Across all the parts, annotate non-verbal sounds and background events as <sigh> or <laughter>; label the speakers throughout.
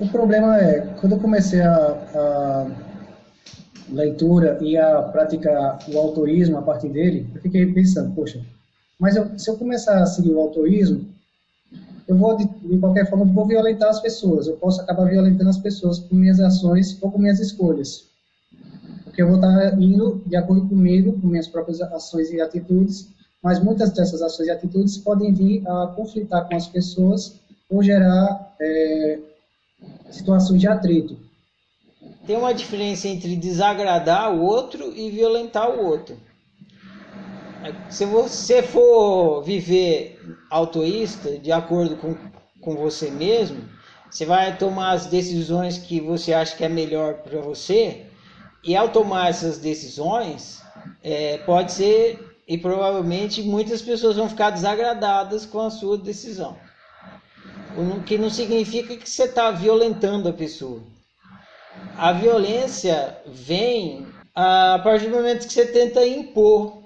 Speaker 1: O problema é, quando eu comecei a, a leitura e a praticar o autoísmo a partir dele, eu fiquei pensando, poxa, mas eu, se eu começar a seguir o autoísmo, eu vou, de, de, qualquer forma, vou violentar as pessoas. Eu posso acabar violentando as pessoas com minhas ações ou com minhas escolhas. Porque eu vou estar indo de acordo comigo, com minhas próprias ações e atitudes, mas muitas dessas ações e atitudes podem vir a conflitar com as pessoas ou gerar é, situações de atrito.
Speaker 2: Tem uma diferença entre desagradar o outro e violentar o outro. Se você for viver autoísta, de acordo com, com você mesmo, você vai tomar as decisões que você acha que é melhor para você, e ao tomar essas decisões, é, pode ser, e provavelmente muitas pessoas vão ficar desagradadas com a sua decisão. O que não significa que você está violentando a pessoa. A violência vem a partir do momento que você tenta impor.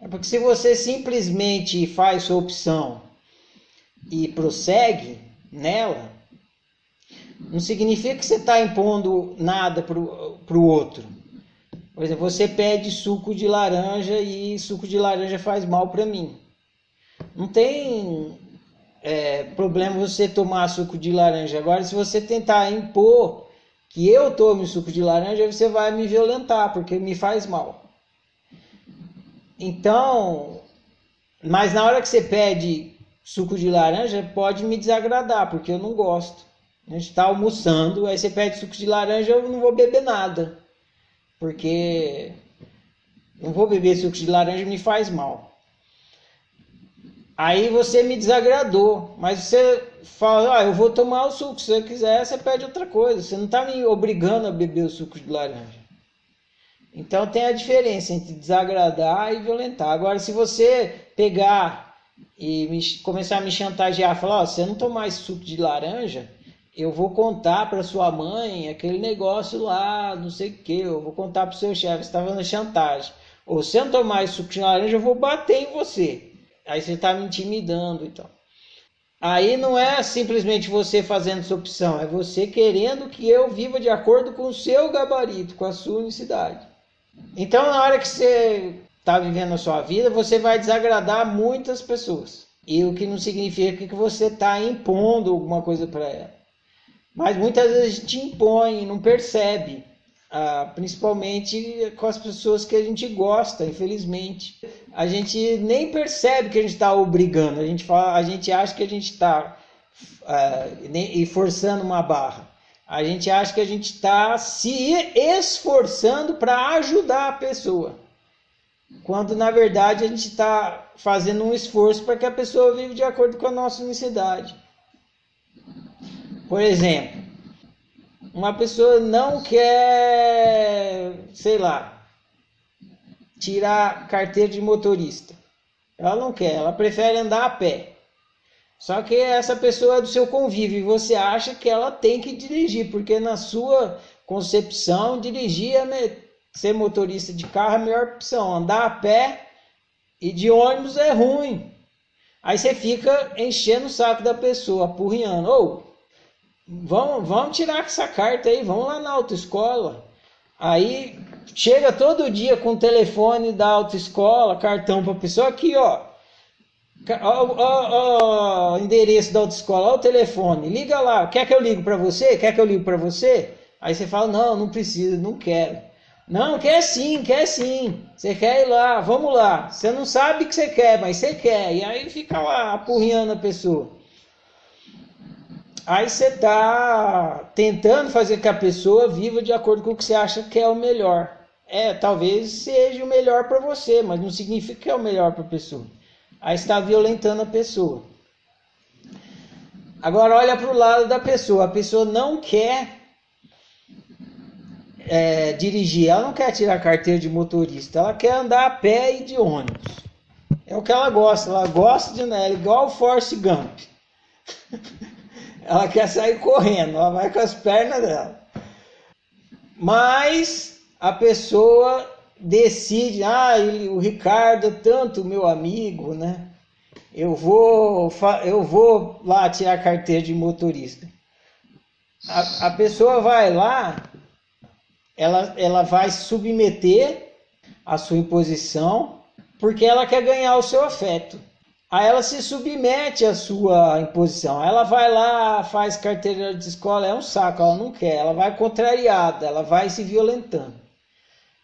Speaker 2: É porque se você simplesmente faz sua opção e prossegue nela, não significa que você está impondo nada para o outro. Por exemplo, você pede suco de laranja e suco de laranja faz mal para mim. Não tem é, problema você tomar suco de laranja. Agora, se você tentar impor que eu tome suco de laranja, você vai me violentar, porque me faz mal. Então, mas na hora que você pede suco de laranja, pode me desagradar, porque eu não gosto. A gente está almoçando, aí você pede suco de laranja, eu não vou beber nada. Porque não vou beber suco de laranja, me faz mal. Aí você me desagradou, mas você fala, ah, eu vou tomar o suco, se você quiser, você pede outra coisa. Você não está me obrigando a beber o suco de laranja. Então tem a diferença entre desagradar e violentar. Agora, se você pegar e me, começar a me chantagear, falar, oh, se você não tomar esse suco de laranja, eu vou contar para sua mãe aquele negócio lá, não sei o que, eu vou contar para o seu chefe, você está fazendo chantagem. Ou se eu não tomar esse suco de laranja, eu vou bater em você. Aí você está me intimidando então. Aí não é simplesmente você fazendo essa opção, é você querendo que eu viva de acordo com o seu gabarito, com a sua unicidade. Então, na hora que você está vivendo a sua vida, você vai desagradar muitas pessoas. E o que não significa que você está impondo alguma coisa para ela. Mas muitas vezes a gente impõe, não percebe. Ah, principalmente com as pessoas que a gente gosta, infelizmente. A gente nem percebe que a gente está obrigando, a gente, fala, a gente acha que a gente está ah, forçando uma barra. A gente acha que a gente está se esforçando para ajudar a pessoa. Quando na verdade a gente está fazendo um esforço para que a pessoa viva de acordo com a nossa necessidade. Por exemplo, uma pessoa não quer, sei lá, tirar carteira de motorista. Ela não quer, ela prefere andar a pé. Só que essa pessoa é do seu convívio e você acha que ela tem que dirigir, porque na sua concepção, dirigir é ser motorista de carro é a melhor opção. Andar a pé e de ônibus é ruim. Aí você fica enchendo o saco da pessoa, apurriando. Ou, vamos, vamos tirar essa carta aí, vamos lá na autoescola. Aí chega todo dia com o telefone da autoescola, cartão para a pessoa, aqui ó, ó, ó, ó, endereço da autoescola, ó o telefone, liga lá, quer que eu ligue para você? Quer que eu ligue para você? Aí você fala, não, não precisa, não quero. Não, quer sim, quer sim. Você quer ir lá, vamos lá. Você não sabe que você quer, mas você quer. E aí fica lá apurriando a pessoa. Aí você está tentando fazer que a pessoa viva de acordo com o que você acha que é o melhor. É, talvez seja o melhor para você, mas não significa que é o melhor para a pessoa. Aí está violentando a pessoa. Agora olha para o lado da pessoa. A pessoa não quer é, dirigir, ela não quer tirar carteira de motorista, ela quer andar a pé e de ônibus. É o que ela gosta. Ela gosta de né, igual o Force Gump. <laughs> Ela quer sair correndo, ela vai com as pernas dela. Mas a pessoa decide, ah, o Ricardo é tanto meu amigo, né? Eu vou, eu vou lá tirar a carteira de motorista. A, a pessoa vai lá, ela, ela vai submeter a sua imposição porque ela quer ganhar o seu afeto. Aí ela se submete à sua imposição. Ela vai lá, faz carteira de escola, é um saco, ela não quer. Ela vai contrariada, ela vai se violentando.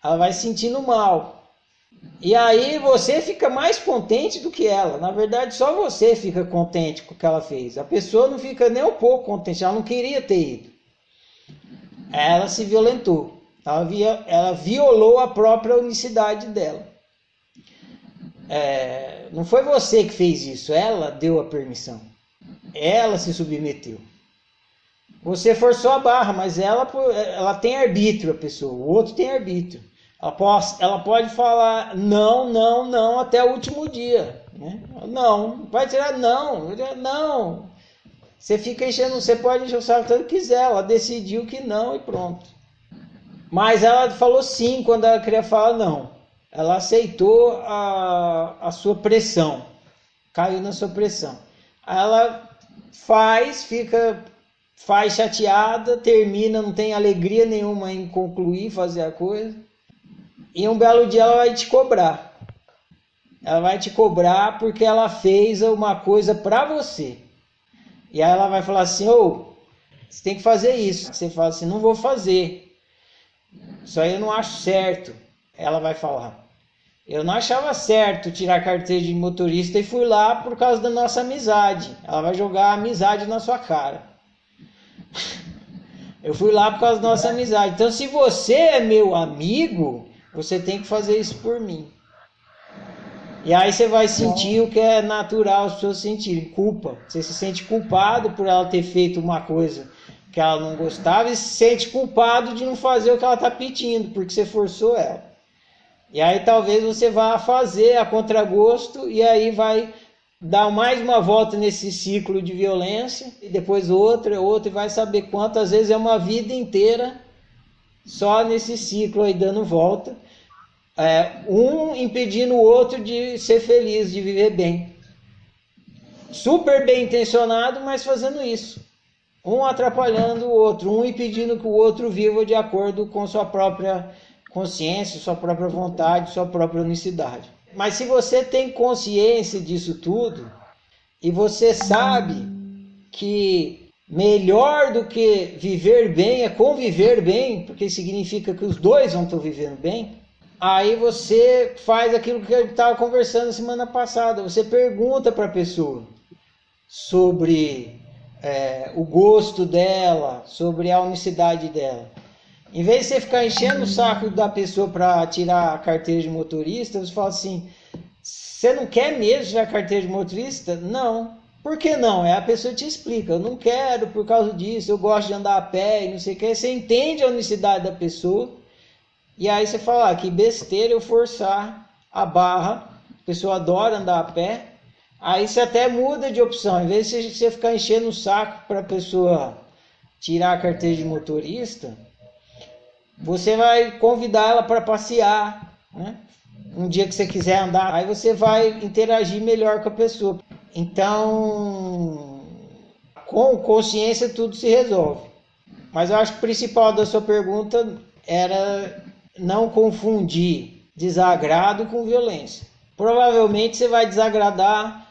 Speaker 2: Ela vai se sentindo mal. E aí você fica mais contente do que ela. Na verdade, só você fica contente com o que ela fez. A pessoa não fica nem um pouco contente, ela não queria ter ido. Ela se violentou. Ela, via, ela violou a própria unicidade dela. É, não foi você que fez isso, ela deu a permissão. Ela se submeteu. Você forçou a barra, mas ela, ela tem arbítrio, a pessoa. O outro tem arbítrio. Ela pode, ela pode falar não, não, não até o último dia. Né? Não, vai tirar não, não. Você fica enchendo, você pode encher o saco tanto quiser. Ela decidiu que não e pronto. Mas ela falou sim quando ela queria falar não ela aceitou a, a sua pressão, caiu na sua pressão. Ela faz, fica faz chateada, termina, não tem alegria nenhuma em concluir, fazer a coisa. E um belo dia ela vai te cobrar. Ela vai te cobrar porque ela fez uma coisa para você. E aí ela vai falar assim: "Ô, oh, você tem que fazer isso". Você fala assim: "Não vou fazer". Isso aí eu não acho certo. Ela vai falar: eu não achava certo tirar carteira de motorista e fui lá por causa da nossa amizade. Ela vai jogar a amizade na sua cara. <laughs> Eu fui lá por causa da nossa amizade. Então, se você é meu amigo, você tem que fazer isso por mim. E aí você vai sentir o que é natural as pessoas sentirem, culpa. Você se sente culpado por ela ter feito uma coisa que ela não gostava e se sente culpado de não fazer o que ela está pedindo, porque você forçou ela. E aí talvez você vá fazer a contragosto e aí vai dar mais uma volta nesse ciclo de violência e depois outra, outra e vai saber quantas vezes é uma vida inteira só nesse ciclo aí dando volta. É, um impedindo o outro de ser feliz, de viver bem. Super bem intencionado, mas fazendo isso. Um atrapalhando o outro, um impedindo que o outro viva de acordo com sua própria consciência, sua própria vontade, sua própria unicidade. Mas se você tem consciência disso tudo e você sabe que melhor do que viver bem é conviver bem, porque significa que os dois vão estar vivendo bem, aí você faz aquilo que eu estava conversando semana passada. Você pergunta para a pessoa sobre é, o gosto dela, sobre a unicidade dela. Em vez de você ficar enchendo o saco da pessoa para tirar a carteira de motorista, você fala assim: você não quer mesmo tirar a carteira de motorista? Não. Por que não? É a pessoa te explica. Eu não quero por causa disso. Eu gosto de andar a pé e não sei o que. Você entende a unicidade da pessoa. E aí você fala: ah, que besteira eu forçar a barra. A pessoa adora andar a pé. Aí você até muda de opção. Em vez de você ficar enchendo o saco para a pessoa tirar a carteira de motorista você vai convidar ela para passear, né? Um dia que você quiser andar, aí você vai interagir melhor com a pessoa. Então, com consciência tudo se resolve. Mas eu acho que o principal da sua pergunta era não confundir desagrado com violência. Provavelmente você vai desagradar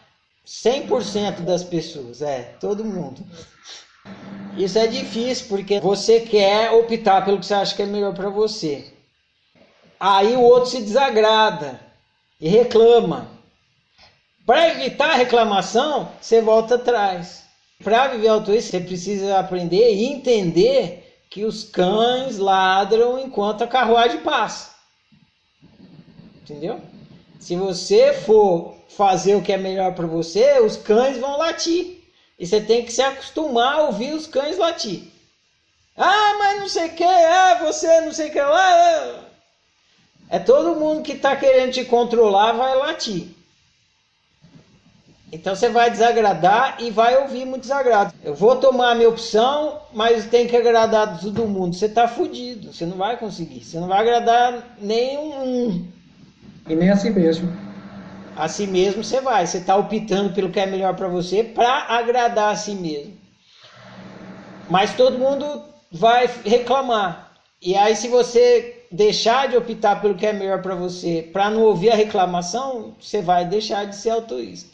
Speaker 2: 100% das pessoas, é, todo mundo. Isso é difícil porque você quer optar pelo que você acha que é melhor para você. Aí o outro se desagrada e reclama. Para evitar a reclamação, você volta atrás. Para viver altruísta, você precisa aprender e entender que os cães ladram enquanto a carruagem passa. Entendeu? Se você for fazer o que é melhor para você, os cães vão latir. E você tem que se acostumar a ouvir os cães latir. Ah, mas não sei o que, ah, você não sei o que lá. É todo mundo que está querendo te controlar vai latir. Então você vai desagradar e vai ouvir muito desagrado. Eu vou tomar a minha opção, mas tem que agradar todo mundo. Você está fudido, você não vai conseguir. Você não vai agradar nenhum.
Speaker 1: E nem assim mesmo
Speaker 2: a si mesmo você vai. Você está optando pelo que é melhor para você para agradar a si mesmo. Mas todo mundo vai reclamar. E aí, se você deixar de optar pelo que é melhor para você, para não ouvir a reclamação, você vai deixar de ser altruísta.